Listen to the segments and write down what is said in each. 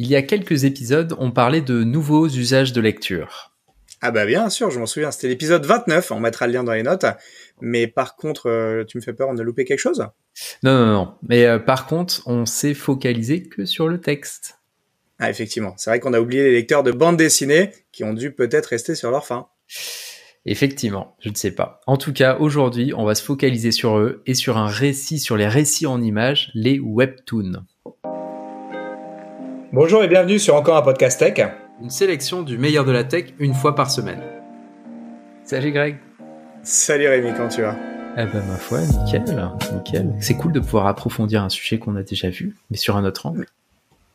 Il y a quelques épisodes, on parlait de nouveaux usages de lecture. Ah bah bien sûr, je m'en souviens, c'était l'épisode 29, on mettra le lien dans les notes. Mais par contre, euh, tu me fais peur, on a loupé quelque chose? Non, non, non. Mais euh, par contre, on s'est focalisé que sur le texte. Ah effectivement, c'est vrai qu'on a oublié les lecteurs de bande dessinée qui ont dû peut-être rester sur leur fin. Effectivement, je ne sais pas. En tout cas, aujourd'hui, on va se focaliser sur eux et sur un récit, sur les récits en images, les webtoons. Bonjour et bienvenue sur encore un podcast tech. Une sélection du meilleur de la tech une fois par semaine. Salut Greg. Salut Rémi, comment tu vas? Eh ben ma foi, nickel, nickel. C'est cool de pouvoir approfondir un sujet qu'on a déjà vu, mais sur un autre angle.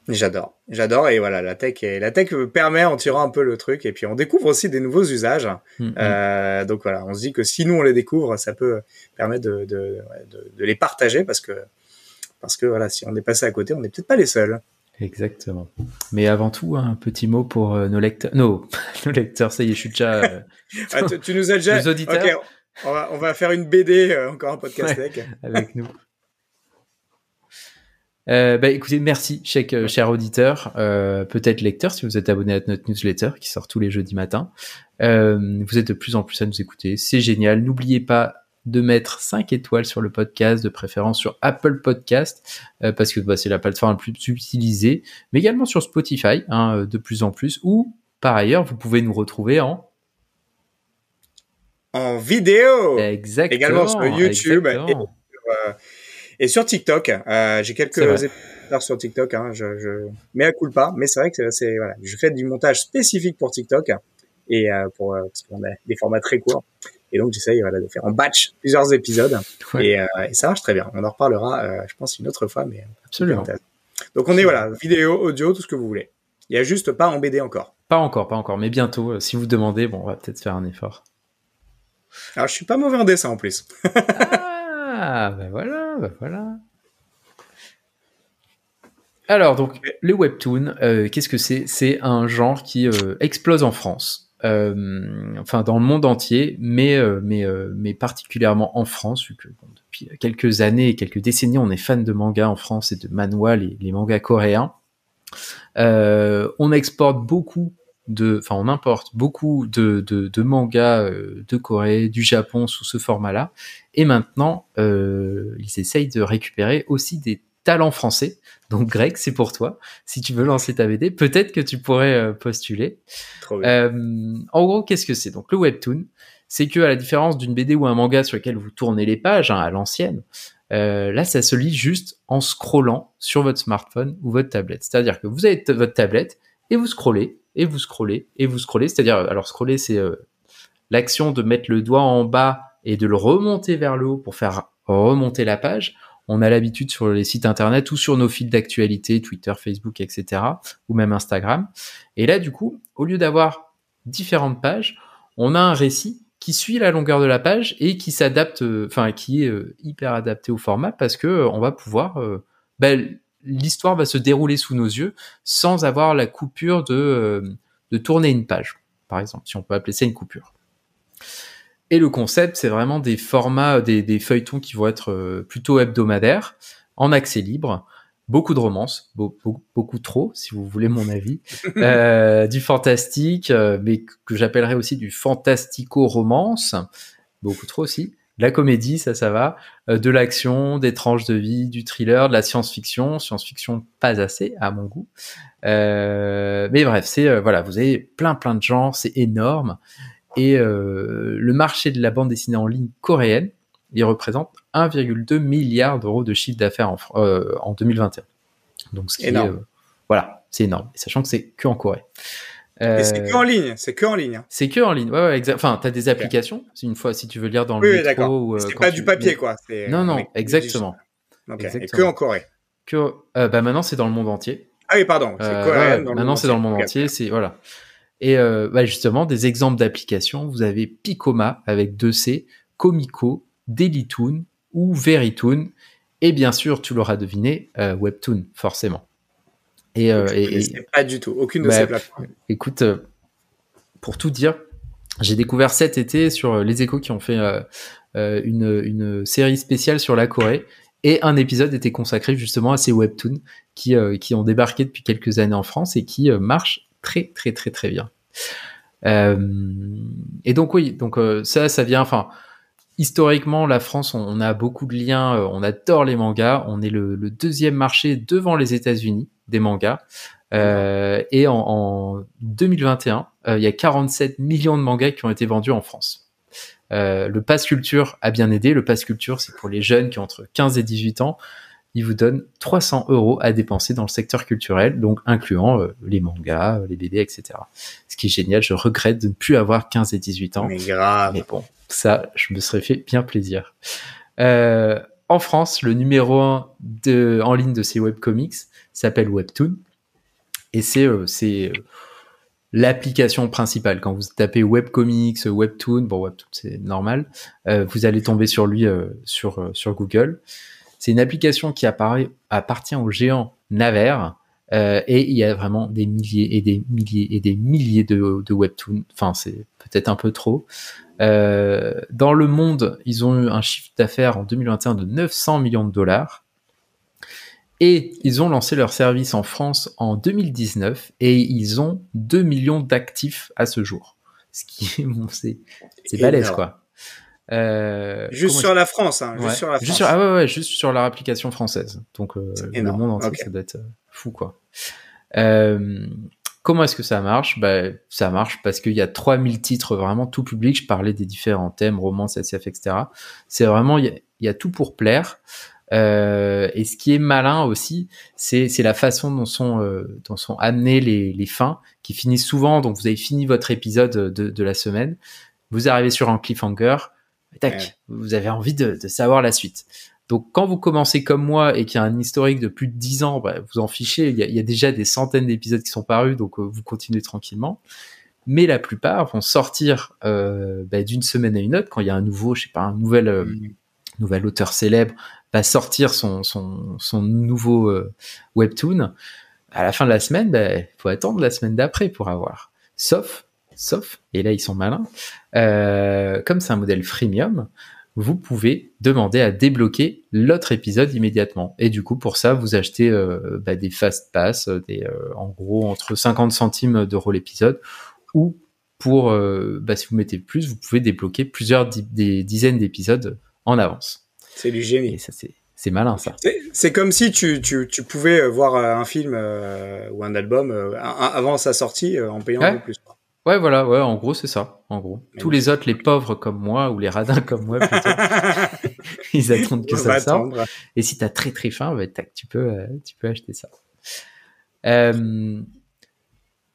J'adore, j'adore et voilà la tech et la tech permet en tirant un peu le truc et puis on découvre aussi des nouveaux usages. Mm, mm. Euh, donc voilà, on se dit que si nous on les découvre, ça peut permettre de, de, de, de les partager parce que parce que voilà, si on est passé à côté, on n'est peut-être pas les seuls. Exactement. Mais avant tout, un petit mot pour euh, nos lecteurs. Non, nos lecteurs, ça y est, je suis déjà. Euh, ah, tu, nous as déjà. Nos auditeurs. on, va, on va faire une BD, euh, encore un podcast tech. avec nous. bah, écoutez, merci, cher, cher auditeur, peut-être lecteur, si vous êtes abonné à notre newsletter qui sort tous les jeudis matins. vous êtes de plus en plus à nous écouter, c'est génial. N'oubliez pas de mettre 5 étoiles sur le podcast, de préférence sur Apple Podcast, euh, parce que bah, c'est la plateforme la plus utilisée, mais également sur Spotify, hein, euh, de plus en plus, ou par ailleurs, vous pouvez nous retrouver en... En vidéo Exactement. Également sur YouTube et, sur, TikTok. Euh, J'ai quelques épisodes sur TikTok, hein, je, je mets à coup pas, mais c'est vrai que c'est voilà, je fais du montage spécifique pour TikTok et euh, pour parce qu'on a des formats très courts. Et donc j'essaye voilà, de faire en batch plusieurs épisodes et, euh, et, ça marche très bien. On en reparlera, euh, je pense, une autre fois, mais absolument. Donc on est voilà, vidéo, audio, tout ce que vous voulez. Il y a juste pas en BD encore. Pas encore, pas encore, mais bientôt. Euh, si vous demandez, bon, on va peut-être faire un effort. Alors je suis pas mauvais en dessin en plus. ah, ben voilà, ben voilà. Alors donc le webtoon, euh, qu'est-ce que c'est? C'est un genre qui euh, explose en France. Euh, enfin dans le monde entier, mais euh, mais euh, mais particulièrement en France, vu que depuis quelques années et quelques décennies, on est fan de manga en France et de manhwa, les, mangas coréens. on exporte beaucoup de, enfin on importe beaucoup de, de, de mangas de Corée, du Japon sous ce format-là, et maintenant euh, ils essayent de récupérer aussi des talents français. Donc Greg, c'est pour toi. Si tu veux lancer ta BD, peut-être que tu pourrais euh, postuler. Euh, en gros, qu'est-ce que c'est? Donc le webtoon, c'est que à la différence d'une BD ou un manga sur lequel vous tournez les pages hein, à l'ancienne, euh, là, ça se lit juste en scrollant sur votre smartphone ou votre tablette. C'est-à-dire que vous avez votre tablette et vous scrollez et vous scrollez et vous scrollez. C'est-à-dire, alors scroller, c'est l'action de mettre le doigt en bas et de le remonter vers le haut pour faire remonter la page on a l'habitude sur les sites internet ou sur nos fils d'actualité, Twitter, Facebook, etc., ou même Instagram. Et là, du coup, au lieu d'avoir différentes pages, on a un récit qui suit la longueur de la page et qui s'adapte, euh, enfin, qui est euh, hyper adapté au format parce que euh, on va pouvoir, ben, l'histoire va se dérouler sous nos yeux sans avoir la coupure de, de tourner une page, par exemple, si on peut appeler ça une coupure. Et le concept, c'est vraiment des formats, des, feuilletons qui vont être euh, plutôt hebdomadaires, en accès libre, beaucoup de romances, beaucoup, trop, si vous voulez mon avis, euh, du fantastique, euh, mais que j'appellerais aussi du fantastico-romance, beaucoup trop aussi, de la comédie, ça, ça va, de l'action, des tranches de vie, du thriller, de la science-fiction, science-fiction pas assez à mon goût, mais bref, c'est voilà, vous avez plein plein de genres, c'est énorme. Et euh, le marché de la bande dessinée en ligne coréenne, il représente 1,2 milliard d'euros de chiffre d'affaires en, euh, en 2021. Donc, ce qui est, euh, voilà, c'est énorme. sachant que c'est que en Corée. Et c'est que en ligne, c'est que en ligne. Hein. C'est que en ligne, ouais, ouais exact. Enfin, t'as des applications, une fois, si tu veux lire dans le oui, métro ou. c'est pas du papier, quoi. Non, non, exactement. exactement. Et que en Corée. Que, bah maintenant, c'est dans le monde entier. Ah oui, pardon. Ouais, maintenant, c'est dans le monde entier. C'est voilà. Et euh, bah justement, des exemples d'applications, vous avez Picoma avec 2C, Comico, Dailytoon ou Verytoon, et bien sûr, tu l'auras deviné, euh, Webtoon, forcément. Et, euh, et, pas du tout, aucune de bah, ces plateformes. Écoute, euh, pour tout dire, j'ai découvert cet été sur les échos qui ont fait une, une série spéciale sur la Corée, Et un épisode était consacré justement à ces webtoons qui, qui ont débarqué depuis quelques années en France et qui marchent très très très très bien. et donc oui, donc ça, ça vient, enfin, historiquement, la France, on, a beaucoup de liens, on adore les mangas, on est le, deuxième marché devant les États-Unis des mangas. Euh, et en, en 2021, euh, il y a 47 millions de mangas qui ont été vendus en France. Euh, le Pass Culture a bien aidé. Le Pass Culture, c'est pour les jeunes qui ont entre 15 et 18 ans. Il vous donne 300 euros à dépenser dans le secteur culturel, donc incluant euh, les mangas, les BD, etc. Ce qui est génial. Je regrette de ne plus avoir 15 et 18 ans. Mais grave. Mais bon, ça, je me serais fait bien plaisir. Euh, en France, le numéro 1 de, en ligne de ces webcomics s'appelle Webtoon. Et c'est euh, euh, l'application principale. Quand vous tapez webcomics, webtoon, bon webtoon c'est normal, euh, vous allez tomber sur lui sur sur Google. C'est une application qui apparaît, appartient au géant Naver. et il y a vraiment des milliers et des milliers et des milliers de, de webtoons. Enfin, c'est peut-être un peu trop. dans le monde, ils ont eu un chiffre d'affaires en 2021 de 900 millions de dollars. Et ils ont lancé leur service en France en 2019 et ils ont 2 millions d'actifs à ce jour. Ce qui est, bon, c'est, c'est balèze, quoi. Euh, juste sur la France, hein, juste sur la France. Juste sur, ah ouais, ouais, juste sur leur application française. Donc, euh, le monde entier, ça doit être euh, fou, quoi. Euh, comment est-ce que ça marche? Bah, Ça marche parce qu'il y a 3000 titres vraiment tout public. Je parlais des différents thèmes, romans, SF, etc. C'est vraiment, il y, a, il y a tout pour plaire. Euh, et ce qui est malin aussi, c'est la façon dont sont, euh, dont sont amenées les, les, fins, qui finissent souvent. Donc vous avez fini votre épisode de, de la semaine, vous arrivez sur un cliffhanger, tac, vous avez envie de, de, savoir la suite. Donc quand vous commencez comme moi et qu'il y a un historique de plus de 10 ans, bah, vous en fichez, il y, a, il y, a, déjà des centaines d'épisodes qui sont parus, donc euh, vous continuez tranquillement. Mais la plupart vont sortir euh, bah, d'une semaine à une autre quand il y a un nouveau, je sais pas, un nouvel, mmh. nouvel auteur célèbre, va sortir son, son, son nouveau euh, webtoon, à la fin de la semaine, il ben, faut attendre la semaine d'après pour avoir. Sauf, sauf, et là ils sont malins, euh, comme c'est un modèle freemium, vous pouvez demander à débloquer l'autre épisode immédiatement. Et du coup, pour ça, vous achetez euh, bah, des fast pass, des, en gros entre 50 centimes d'euros l'épisode, ou pour, bah, si vous mettez plus, vous pouvez débloquer plusieurs des dizaines d'épisodes en avance. C'est du génie. Et ça, c'est malin ça. C'est comme si tu, tu, tu, pouvais euh, voir euh, un film euh, ou un album avant sa sortie en payant un peu plus. Ouais, voilà, ouais, en gros, c'est ça. En gros, tous les autres, les pauvres comme moi ou les radins comme moi, plutôt, ils attendent que ça sorte. Et si t'as très très faim, bah, tu peux, tu peux acheter ça. Euh,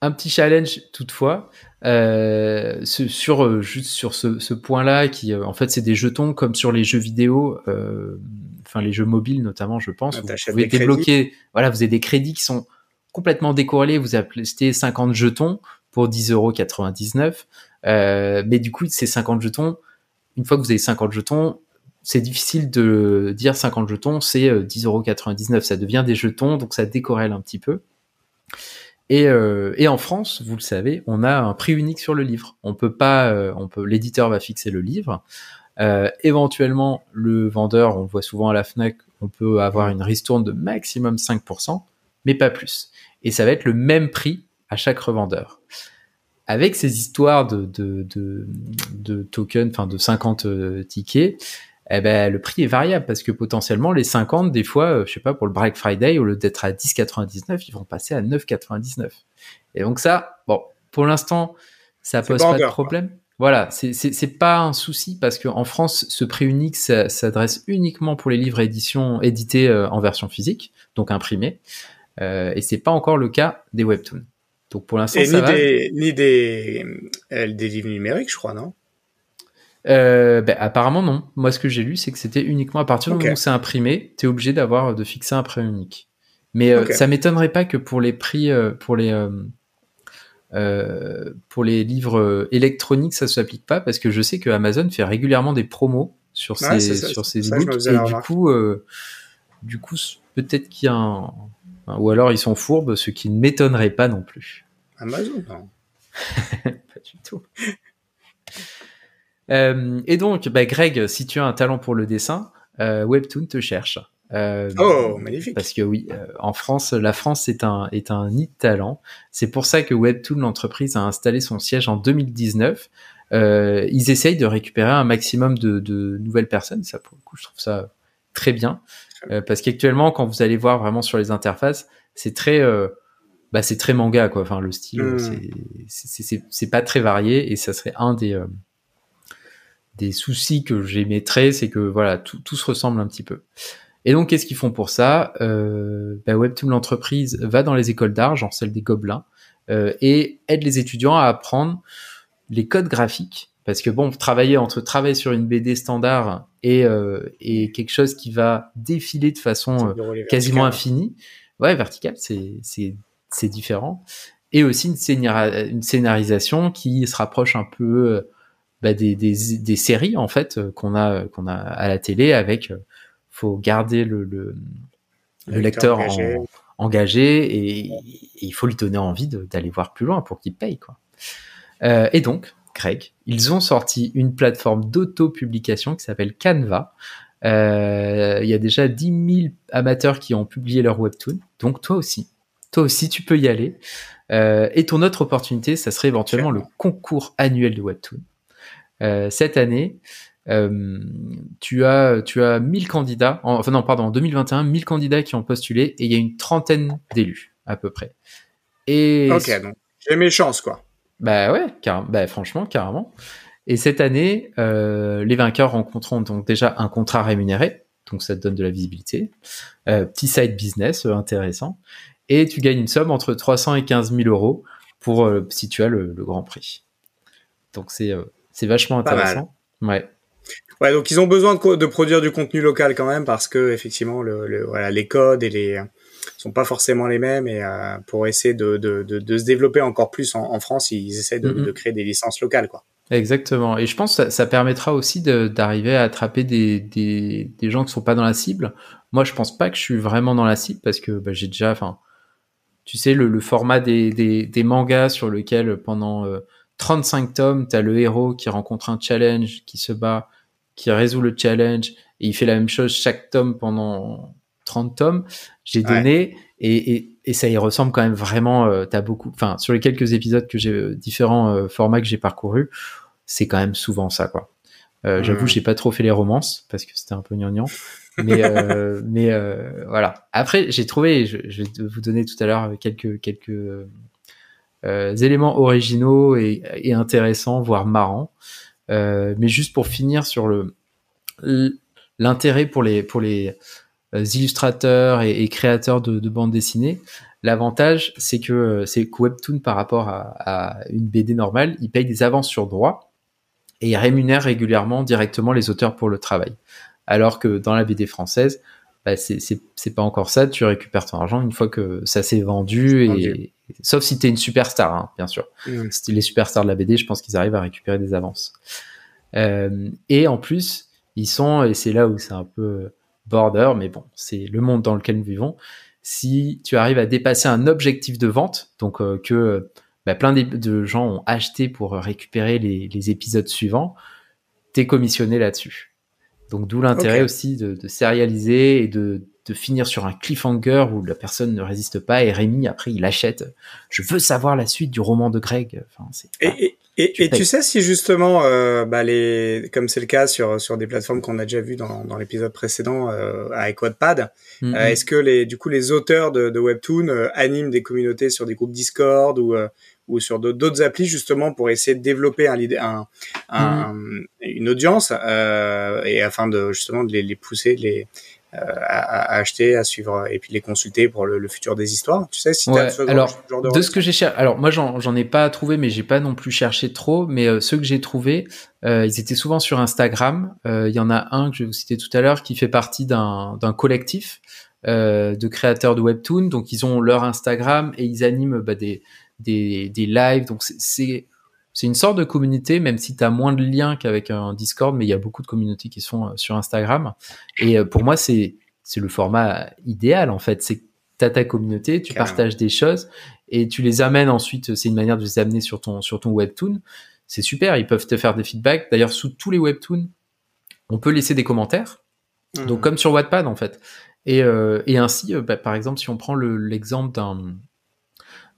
un petit challenge toutefois euh, sur euh, juste sur ce, ce point-là qui euh, en fait c'est des jetons comme sur les jeux vidéo euh, enfin les jeux mobiles notamment je pense. Ah, vous pouvez débloquer voilà vous avez des crédits qui sont complètement décorrélés. Vous achetez 50 jetons pour 10,99€ euh, mais du coup ces 50 jetons une fois que vous avez 50 jetons c'est difficile de dire 50 jetons c'est 10,99€ ça devient des jetons donc ça décorrèle un petit peu et, euh, et, en France, vous le savez, on a un prix unique sur le livre. On peut pas, euh, on peut, l'éditeur va fixer le livre. Euh, éventuellement, le vendeur, on le voit souvent à la Fnac, on peut avoir une ristourne de maximum 5%, mais pas plus. Et ça va être le même prix à chaque revendeur. Avec ces histoires de, de, de, de tokens, enfin de 50 euh, tickets, eh ben, le prix est variable parce que potentiellement les 50, des fois, euh, je sais pas, pour le Black Friday, au lieu d'être à 10,99, ils vont passer à 9,99. Et donc ça, bon, pour l'instant, ça pose pas, de problème. Voilà, c'est pas un souci parce qu'en France, ce prix unique s'adresse uniquement pour les livres édition édités euh, en version physique, donc imprimés, euh, et c'est pas encore le cas des webtoons. Donc pour l'instant, ça ni va. Des, ni des, euh, des livres numériques, je crois, non? Euh, ben, apparemment non. Moi, ce que j'ai lu, c'est que c'était uniquement à partir du moment où c'est imprimé, tu es obligé d'avoir de fixer un prix unique. Mais euh, ça m'étonnerait pas que pour les prix, pour les euh, pour les livres électroniques, ça s'applique pas parce que je sais que Amazon fait régulièrement des promos sur ses sur ses ebooks et du coup, du coup, peut-être qu'il y a un ou alors ils sont fourbes, ce qui ne m'étonnerait pas non plus. Amazon, non. pas du tout. Euh, et donc, bah, Greg, si tu as un talent pour le dessin, euh, Webtoon te cherche. Euh, oh, magnifique. Parce que oui, en France, la France est un, est un nid de talent. C'est pour ça que Webtoon, l'entreprise, a installé son siège en 2019. Euh, ils essayent de récupérer un maximum de, de, nouvelles personnes. Ça, pour le coup, je trouve ça très bien. Euh, parce qu'actuellement, quand vous allez voir vraiment sur les interfaces, c'est très, euh, bah, c'est très manga, quoi. Enfin, le style, hmm. c'est, c'est pas très varié et ça serait un des, des soucis que j'émettrais, c'est que voilà, tout, tout se ressemble un petit peu. Et donc, qu'est-ce qu'ils font pour ça? Euh, bah, Webtoon, l'entreprise, va dans les écoles d'art, genre celle des Gobelins, euh, et aide les étudiants à apprendre les codes graphiques. Parce que bon, travailler entre travailler sur une BD standard et, euh, et quelque chose qui va défiler de façon euh, quasiment infinie, ouais, vertical, c'est différent. Et aussi une, une scénarisation qui se rapproche un peu euh, bah, des, des, des séries en fait qu'on a qu'on a à la télé avec faut garder le, le, lecteur, engagé, et, il faut lui donner envie d'aller voir plus loin pour qu'il paye. Quoi. Euh, et donc, Ils ont sorti une plateforme d'auto-publication qui s'appelle Canva. Euh, il y a déjà 10 000 amateurs qui ont publié leur webtoon, donc toi aussi. Toi aussi, tu peux y aller. Euh, et ton autre opportunité, ça serait éventuellement le concours annuel de webtoon. cette année, euh, tu as tu as 1000 candidats, enfin non pardon, en 2021, 1000 candidats qui ont postulé et il y a une trentaine d'élus à peu près. Et ok, donc j'ai mes chances quoi. Bah ouais, car, bah franchement carrément. Et cette année, euh, les vainqueurs rencontreront donc déjà un contrat rémunéré, donc ça te donne de la visibilité, euh, petit side business euh, intéressant, et tu gagnes une somme entre 300 et 15 000 euros pour euh, si tu as le, le grand prix. Donc c'est euh, c'est vachement intéressant. Ouais. Ouais, donc ils ont besoin de, de, produire du contenu local quand même parce que effectivement le, le voilà les codes et les sont pas forcément les mêmes et euh, pour essayer de, de, de, se développer encore plus en, en France, ils essaient de, de, créer des licences locales quoi. Exactement. Et je pense que ça, ça permettra aussi d'arriver à attraper des, des, des, gens qui sont pas dans la cible. Moi, je pense pas que je suis vraiment dans la cible parce que bah, j'ai déjà, enfin, tu sais, le, le format des, des, des, mangas sur lequel pendant 35 euh, tomes, tu as le héros qui rencontre un challenge, qui se bat, qui résout le challenge et il fait la même chose chaque tome pendant 30 tomes. J'ai donné et, et, et, ça y ressemble quand même vraiment. Euh, t'as beaucoup, enfin sur les quelques épisodes que j'ai euh, différents euh, formats que j'ai parcourus, c'est quand même souvent ça quoi. Euh, J'avoue, j'ai pas trop fait les romances parce que c'était un peu gnangnan. mais mais voilà. Après, j'ai trouvé, je, je, vais vous donner tout à l'heure quelques quelques éléments originaux et, et, intéressants, voire marrants. Mais juste pour finir sur le l'intérêt pour les pour les illustrateurs et, créateurs de, de bandes dessinées, l'avantage c'est que euh, c'est que Webtoon par rapport à, à, une BD normale, il paye des avances sur droit et il rémunère régulièrement directement les auteurs pour le travail. Alors que dans la BD française, bah c'est pas encore ça. Tu récupères ton argent une fois que ça s'est vendu, et, sauf si t'es une superstar, hein, bien sûr. Mmh. Si les superstars de la BD, je pense qu'ils arrivent à récupérer des avances. Euh, et en plus, ils sont, et c'est là où c'est un peu border, mais bon, c'est le monde dans lequel nous vivons. Si tu arrives à dépasser un objectif de vente, donc euh, que bah, plein de, gens ont acheté pour récupérer les, les épisodes suivants, t'es commissionné là-dessus. Donc d'où l'intérêt aussi de, de sérialiser et de, de, finir sur un cliffhanger où la personne ne résiste pas et Rémi après il achète. Je veux savoir la suite du roman de Greg. Enfin, et, et, et tu sais si justement, euh, bah les, comme c'est le cas sur sur des plateformes qu'on a déjà vu dans, dans l'épisode précédent euh, avec Wattpad, mm-hmm. euh, est-ce que les du coup les auteurs de, de webtoon euh, animent des communautés sur des groupes Discord ou euh, ou sur d'autres applis justement pour essayer de développer un, un, un mm. une audience euh, et afin de justement de les, les pousser les à, à, acheter, à suivre et puis les consulter pour le, le futur des histoires. Tu sais si ouais, alors genre de, de ce que j'ai cherché, alors moi j'en ai pas trouvé, mais j'ai pas non plus cherché trop. Mais euh, ceux que j'ai trouvés, euh, ils étaient souvent sur Instagram. Euh, il y en a un que je vais vous citer tout à l'heure qui fait partie d'un collectif de créateurs de webtoon. Donc ils ont leur Instagram et ils animent bah, des des, des lives. Donc c'est c'est une sorte de communauté, même si tu as moins de liens qu'avec un Discord, mais il y a beaucoup de communautés qui sont euh, sur Instagram. Et euh, pour moi, c'est c'est le format idéal en fait. C'est tu as ta communauté, tu partages des choses et tu les amènes ensuite. C'est une manière de les amener sur ton sur ton webtoon. C'est super. Ils peuvent te faire des feedbacks. D'ailleurs, sous tous les webtoons, on peut laisser des commentaires. Donc mmh. comme sur Wattpad en fait. Et, et ainsi, bah, par exemple, si on prend l'exemple d'un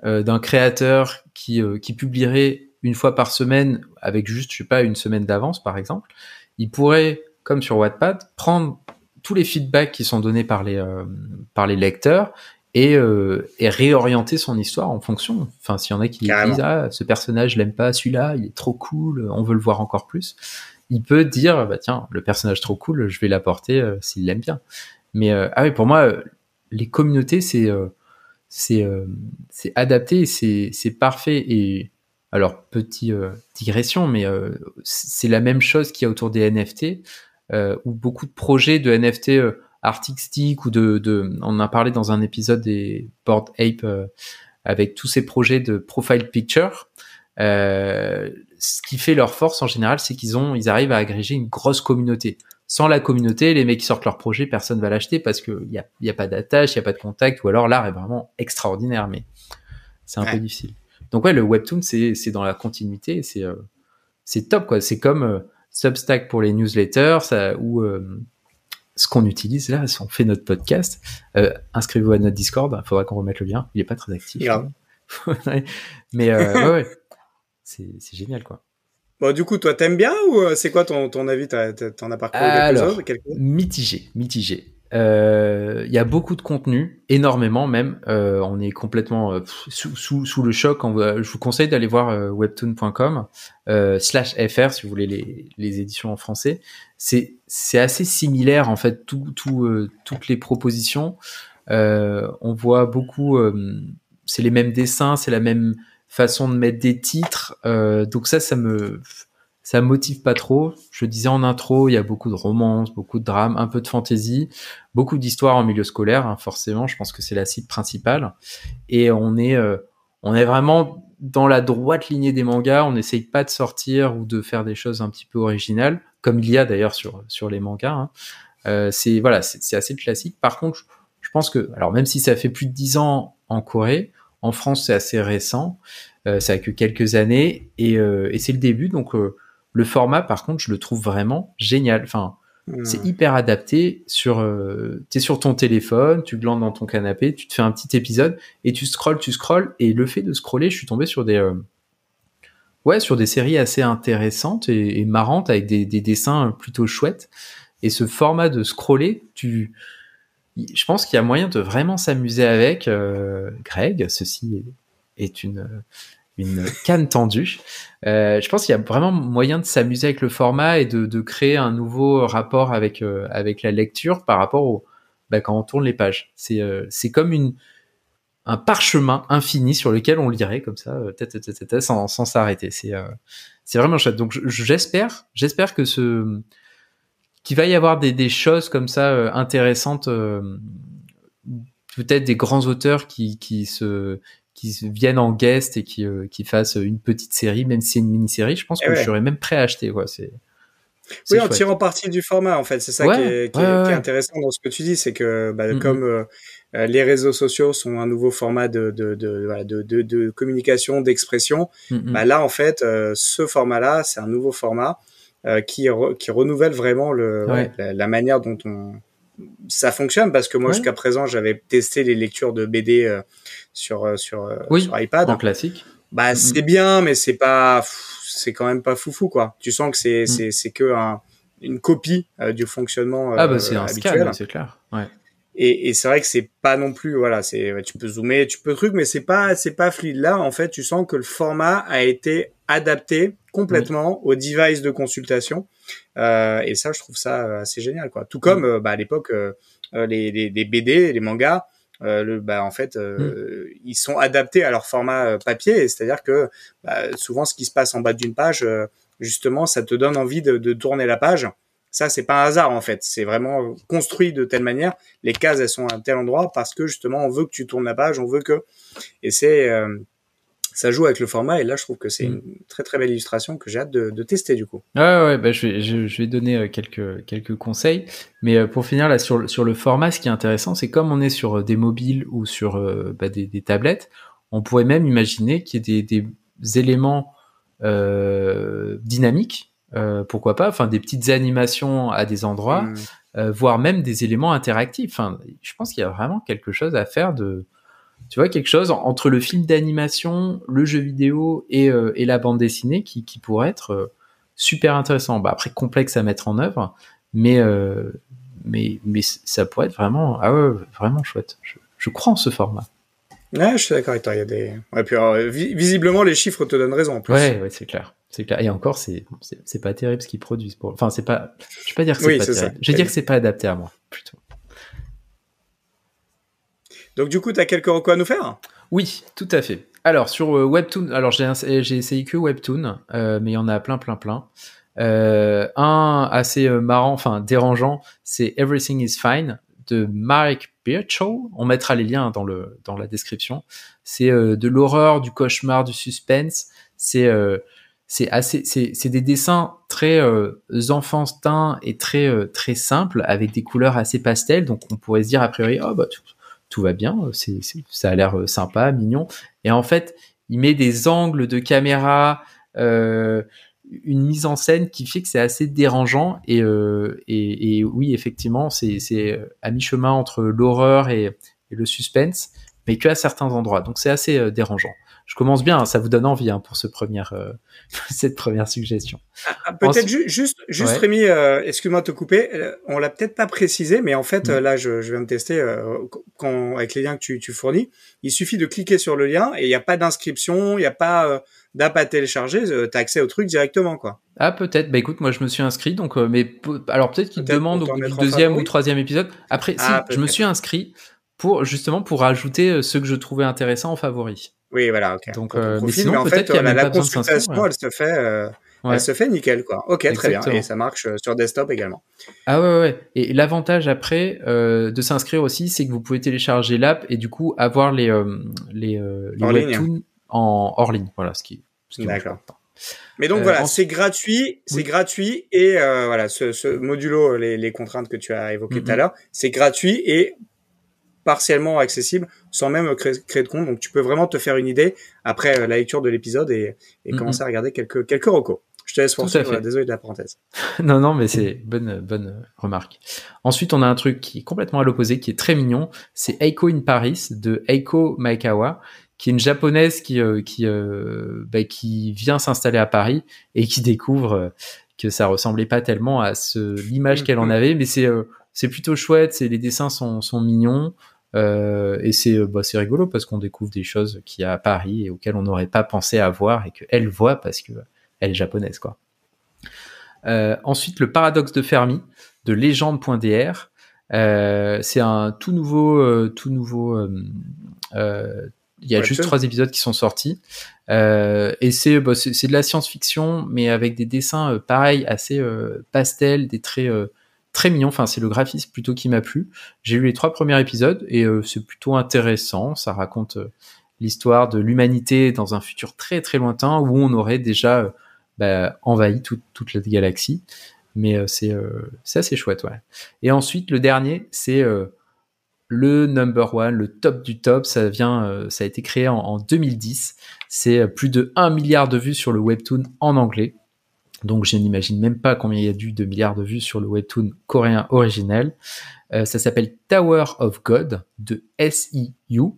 d'un créateur qui, qui publierait une fois par semaine avec juste, je sais pas, une semaine d'avance, par exemple, il pourrait, comme sur Wattpad, prendre tous les feedbacks qui sont donnés par les, euh, par les lecteurs et, euh, et, réorienter son histoire en fonction. Enfin, s'il y en a qui disent ah ce personnage l'aime pas, celui-là il est trop cool, on veut le voir encore plus, il peut dire bah tiens le personnage trop cool, je vais l'apporter euh, s'il l'aime bien. Mais ah oui pour moi les communautés c'est c'est c'est adapté, c'est c'est parfait et alors petit digression mais c'est la même chose qu'il y a autour des NFT euh, où beaucoup de projets de NFT euh, artistiques ou de, de, on en a parlé dans un épisode des Board Ape euh, avec tous ces projets de profile picture. Euh, ce qui fait leur force en général, c'est qu'ils ont, ils arrivent à agréger une grosse communauté. Sans la communauté, les mecs qui sortent leur projet, personne va l'acheter parce qu'il n'y a, y a pas d'attache, il n'y a pas de contact, ou alors l'art est vraiment extraordinaire, mais c'est un peu difficile. Donc ouais, le webtoon, c'est c'est dans la continuité, c'est c'est top quoi. C'est comme Substack pour les newsletters, ça, ou euh, ce qu'on utilise là, si on fait notre podcast, euh, inscrivez-vous à notre Discord, il faudra qu'on remette le lien, il est pas très actif. Mais euh, ouais, ouais. c'est génial quoi. Bon, du coup, toi, t'aimes bien ou c'est quoi ton, ton avis? T'en as parcouru Alors, Mitigé, mitigé. Euh, il y a beaucoup de contenu, énormément même. Euh, on est complètement euh, sous, sous, sous, le choc. je vous conseille d'aller voir webtoon.com slash fr si vous voulez les, les éditions en français. C'est c'est assez similaire en fait. Tout, tout toutes les propositions. on voit beaucoup. c'est les mêmes dessins, c'est la même façon de mettre des titres. donc ça, ça me ça motive pas trop. Je disais en intro, il y a beaucoup de romances, beaucoup de drames, un peu de fantaisie, beaucoup d'histoires en milieu scolaire, hein, forcément. Je pense que c'est la cible principale. Et on est, euh, on est vraiment dans la droite lignée des mangas. On n'essaye pas de sortir ou de faire des choses un petit peu originales, comme il y a d'ailleurs sur sur les mangas. Hein. Euh, c'est voilà, c'est assez classique. Par contre, je pense que, alors même si ça fait plus de dix ans en Corée, en France c'est assez récent. Euh, ça a que quelques années et, et c'est le début. Donc le format, par contre, je le trouve vraiment génial. Enfin, hmm. c'est hyper adapté sur. Euh, T'es sur ton téléphone, tu glandes dans ton canapé, tu te fais un petit épisode et tu scrolles, tu scrolles. Et le fait de scroller, je suis tombé sur des. Euh, ouais, sur des séries assez intéressantes et, marrantes avec des, dessins plutôt chouettes. Et ce format de scroller, tu. Je pense qu'il y a moyen de vraiment s'amuser avec. Euh, Greg, ceci est une une canne tendue. Euh, je pense qu'il y a vraiment moyen de s'amuser avec le format et de, créer un nouveau rapport avec euh, avec la lecture par rapport au bah, quand on tourne les pages. C'est euh, c'est comme une un parchemin infini sur lequel on lirait comme ça sans sans s'arrêter. C'est c'est vraiment chouette. Donc j'espère j'espère que ce qu'il va y avoir des, des choses comme ça intéressantes peut-être des grands auteurs qui, qui se qui viennent en guest et qui, euh, qui fassent une petite série, même si c'est une mini-série, je pense eh que je serais même prêt à acheter. Quoi. C'est, oui, en tirant parti du format, en fait. C'est ça qui, est, qui, est, intéressant dans ce que tu dis, c'est que bah, comme euh, euh, les réseaux sociaux sont un nouveau format de, de, de, de, de communication, d'expression, bah, là, en fait, ce format-là, c'est un nouveau format qui, qui renouvelle vraiment le, la, manière dont on ça fonctionne parce que moi jusqu'à présent j'avais testé les lectures de BD sur euh, sur euh, sur iPad. En classique. Bah c'est bien, mais c'est pas, c'est quand même pas foufou quoi. Tu sens que c'est mm. c'est c'est que un, une copie euh, du fonctionnement. ah bah c'est un scan, c'est clair. Ouais. Et, et c'est vrai que c'est pas non plus voilà c'est tu peux zoomer tu peux truc mais c'est pas c'est pas fluide là en fait tu sens que le format a été adapté complètement au device de consultation euh, et ça je trouve ça assez génial quoi tout comme mm. bah, à l'époque les, les, les, BD les mangas euh, le, bah, en fait, euh, mm. ils sont adaptés à leur format euh, papier. C'est-à-dire que bah, souvent, ce qui se passe en bas d'une page, justement, ça te donne envie de, de tourner la page. Ça, c'est pas un hasard en fait. C'est vraiment construit de telle manière. Les cases, elles sont à tel endroit parce que justement, on veut que tu tournes la page, on veut que. Et c'est ça joue avec le format et là je trouve que c'est mm. une très très belle illustration que j'ai hâte de, de, tester du coup. Ouais ouais bah, je vais je, vais donner euh, quelques quelques conseils mais euh, pour finir là sur sur le format ce qui est intéressant c'est comme on est sur euh, des mobiles ou sur bah, des, des, tablettes on pourrait même imaginer qu'il y ait des, des éléments euh, dynamiques euh, pourquoi pas enfin des petites animations à des endroits mm. voire même des éléments interactifs. Enfin, je pense qu'il y a vraiment quelque chose à faire de, tu vois, quelque chose entre le film d'animation, le jeu vidéo et, et la bande dessinée qui, qui pourrait être super intéressant. Bah, après, complexe à mettre en œuvre, mais, euh, mais, mais ça pourrait être vraiment, ah ouais, vraiment chouette. Je, je crois en ce format. Ouais, je suis d'accord avec toi. Il y a des, ouais, puis visiblement, les chiffres te donnent raison en plus. Ouais, ouais, c'est clair. C'est clair. Et encore, c'est, c'est pas terrible ce qu'ils produisent pour, enfin, c'est pas, je vais pas dire que c'est pas terrible. Je vais dire que c'est pas adapté à moi, plutôt. Donc, du coup, tu as quelques recours à nous faire? Oui, tout à fait. Alors sur euh, Webtoon, alors j'ai essayé que Webtoon, euh, mais il y en a plein, plein, plein. Euh, un assez marrant, enfin dérangeant, c'est Everything is Fine de Mark Birchow. On mettra les liens dans le dans la description. C'est de l'horreur, du cauchemar, du suspense. C'est c'est assez, c'est des dessins très enfantins et très très simples avec des couleurs assez pastel. Donc on pourrait se dire a priori, oh bah tout va bien, c'est, ça a l'air euh, sympa, mignon. Et en fait, il met des angles de caméra, euh, une mise en scène qui fait que c'est assez dérangeant. Et, euh, et, oui, effectivement, c'est, c'est à mi-chemin entre l'horreur et, et, le suspense, mais que à certains endroits. Donc c'est assez euh, dérangeant je commence bien, ça vous donne envie hein, pour ce premier, euh, cette première suggestion. Ah, ah, peut-être juste, juste Rémi, euh, excuse-moi de te couper, euh, on l'a peut-être pas précisé, mais en fait, mm. là, je, je, viens de tester quand, avec les liens que tu, tu, fournis, il suffit de cliquer sur le lien et il n'y a pas d'inscription, il n'y a pas d'app à télécharger, tu as accès au truc directement, quoi. Ah peut-être. Bah écoute, moi je me suis inscrit, donc mais alors peut-être qu'il demande au du deuxième ou troisième épisode. Après, ah, si je me suis inscrit pour justement pour ajouter ceux que je trouvais intéressants en favoris. Oui, voilà, ok. Donc, euh, mais sinon, en fait, la, la consultation, elle se fait, euh, elle se fait nickel, quoi. Ok, très bien. Et ça marche euh, sur desktop également. Ah ouais, ouais. Et l'avantage après euh, de s'inscrire aussi, c'est que vous pouvez télécharger l'app et du coup avoir les euh, les, euh, les webtoons en hors ligne. Voilà, ce qui. Ce qui D'accord. Mais donc voilà, c'est gratuit, c'est gratuit et voilà, ce, ce modulo, les, les, contraintes que tu as évoquées tout à l'heure, c'est gratuit et partiellement accessible sans même créer, de compte. Donc tu peux vraiment te faire une idée après euh, la lecture de l'épisode et, et commencer à regarder quelques quelques recos. Je te laisse poursuivre. Désolé de la parenthèse. non, non, mais c'est bonne, bonne remarque. Ensuite, on a un truc qui est complètement à l'opposé, qui est très mignon. C'est Eiko in Paris de Eiko Maekawa, qui est une japonaise qui, euh, qui, euh, bah, qui vient s'installer à Paris et qui découvre que ça ressemblait pas tellement à ce, l'image qu'elle en mm-hmm. avait, mais c'est, c'est plutôt chouette. C'est les dessins sont, sont mignons. Euh, et c'est euh, bah, c'est rigolo parce qu'on découvre des choses qu'il y a à Paris et auxquelles on n'aurait pas pensé à voir et qu'elle voit parce que elle est japonaise quoi. Euh, ensuite le paradoxe de Fermi de légende.dr euh, c'est un tout nouveau euh, tout nouveau euh, il y a juste trois épisodes qui sont sortis. Et c'est bah, c'est de la science-fiction mais avec des dessins pareils assez pastel des traits très mignon. Enfin, c'est le graphisme plutôt qui m'a plu. J'ai lu les trois premiers épisodes et euh, c'est plutôt intéressant. Ça raconte euh, l'histoire de l'humanité dans un futur très très lointain où on aurait déjà euh, bah, envahi toute la galaxie. Mais c'est assez chouette, ouais. Et ensuite, le dernier, c'est le number one, le top du top. Ça vient, ça a été créé en, en 2010. C'est plus de 1 milliard de vues sur le webtoon en anglais. Donc je n'imagine même pas combien il y a eu de milliards de vues sur le webtoon coréen originel. Euh, ça s'appelle Tower of God de SEU.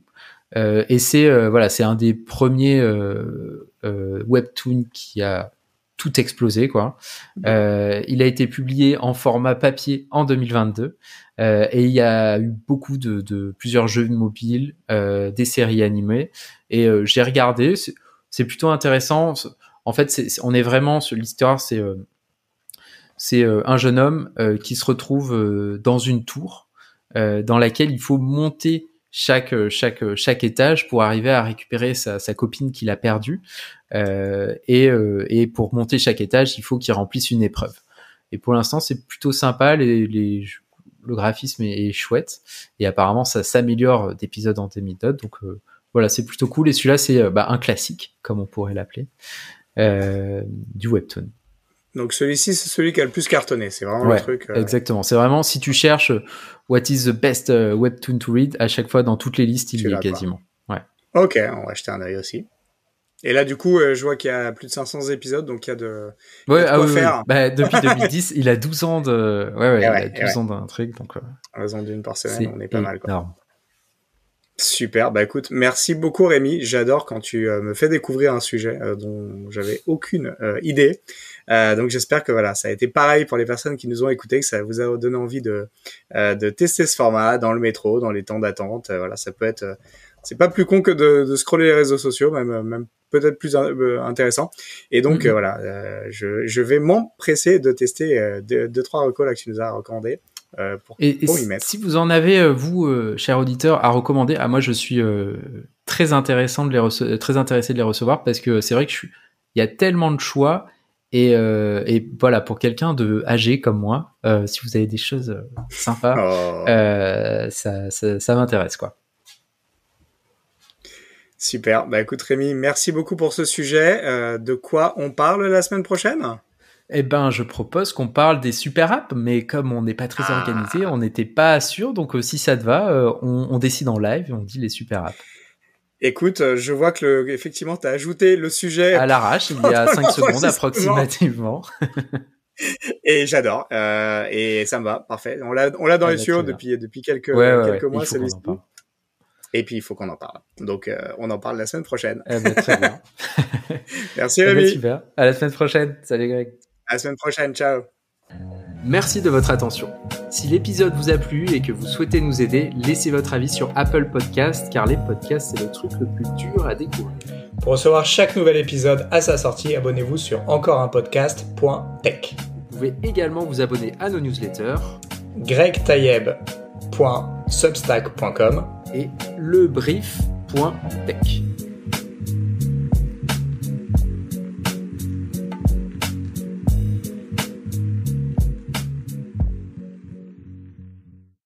Euh, et c'est euh, voilà, c'est un des premiers euh, euh, webtoons qui a tout explosé quoi. Euh, il a été publié en format papier en 2022 et il y a eu beaucoup de plusieurs jeux mobiles, des séries animées et j'ai regardé, c'est plutôt intéressant en fait, c'est, on est vraiment sur l'histoire, c'est euh, euh, un jeune homme euh, qui se retrouve dans une tour dans laquelle il faut monter chaque chaque chaque étage pour arriver à récupérer sa, sa copine qu'il a perdue. Euh, et, et pour monter chaque étage il faut qu'il remplisse une épreuve. Et pour l'instant c'est plutôt sympa les, les le graphisme est, chouette. Et apparemment ça s'améliore d'épisode en épisode. Donc voilà c'est plutôt cool. Et celui-là c'est bah, un classique comme on pourrait l'appeler. euh, du webtoon. Donc celui-ci, c'est celui qui a le plus cartonné. C'est vraiment le truc. Euh, exactement. C'est vraiment si tu cherches euh, what is the best webtoon to read, à chaque fois dans toutes les listes, il y est quasiment. Ouais. Ok, on va jeter un œil aussi. Et là, du coup, je vois qu'il y a plus de 500 épisodes, donc il y a de, ouais, ah, faire. Bah, depuis 2010, il a 12 ans de, ouais, ouais, il a 12 ans d'un truc, donc. raison d'une par semaine, on est pas mal, quoi. Super, bah écoute, merci beaucoup Rémi. J'adore quand tu euh, me fais découvrir un sujet euh, dont j'avais aucune euh, idée. donc j'espère que voilà, ça a été pareil pour les personnes qui nous ont écoutés, que ça vous a donné envie de de tester ce format dans le métro, dans les temps d'attente. voilà, ça peut être, c'est pas plus con que de, de, scroller les réseaux sociaux, même même peut-être plus intéressant. Et donc mm-hmm. voilà, je, je vais m'empresser de tester deux, deux trois recos là que tu nous as recommandés. Euh, pour, et, y mettre. Si vous en avez, euh, vous, euh, cher auditeur, à recommander, à moi, je suis très intéressant de les très intéressé de les recevoir parce que c'est vrai que je suis, il y a tellement de choix et, et voilà pour quelqu'un de âgé comme moi, si vous avez des choses sympas, oh. ça, ça, ça m'intéresse quoi. Super. Bah écoute Rémi, merci beaucoup pour ce sujet. de quoi on parle la semaine prochaine? Eh ben, je propose qu'on parle des super apps, mais comme on n'est pas très ah. organisé, on n'était pas sûr. Donc, euh, si ça te va, euh, on, décide en live et on dit les super apps. Écoute, euh, je vois que le, effectivement, tu as ajouté le sujet à l'arrache il y a 5 secondes approximativement. et j'adore. et ça me va, parfait. On l'a, on l'a dans ah, les bah, tuyaux depuis depuis quelques quelques mois, c'est Et puis il faut qu'on en parle. Donc on en parle la semaine prochaine. Eh ben, très bien. Merci eh ben, Rémi. super. À la semaine prochaine. Salut Greg. À la semaine prochaine, ciao. Merci de votre attention. Si l'épisode vous a plu et que vous souhaitez nous aider, laissez votre avis sur Apple Podcast car les podcasts c'est le truc le plus dur à découvrir. Pour recevoir chaque nouvel épisode à sa sortie, abonnez-vous sur encoreunpodcast.tech. Vous pouvez également vous abonner à nos newsletters gregtayeb.substack.com et lebrief.tech.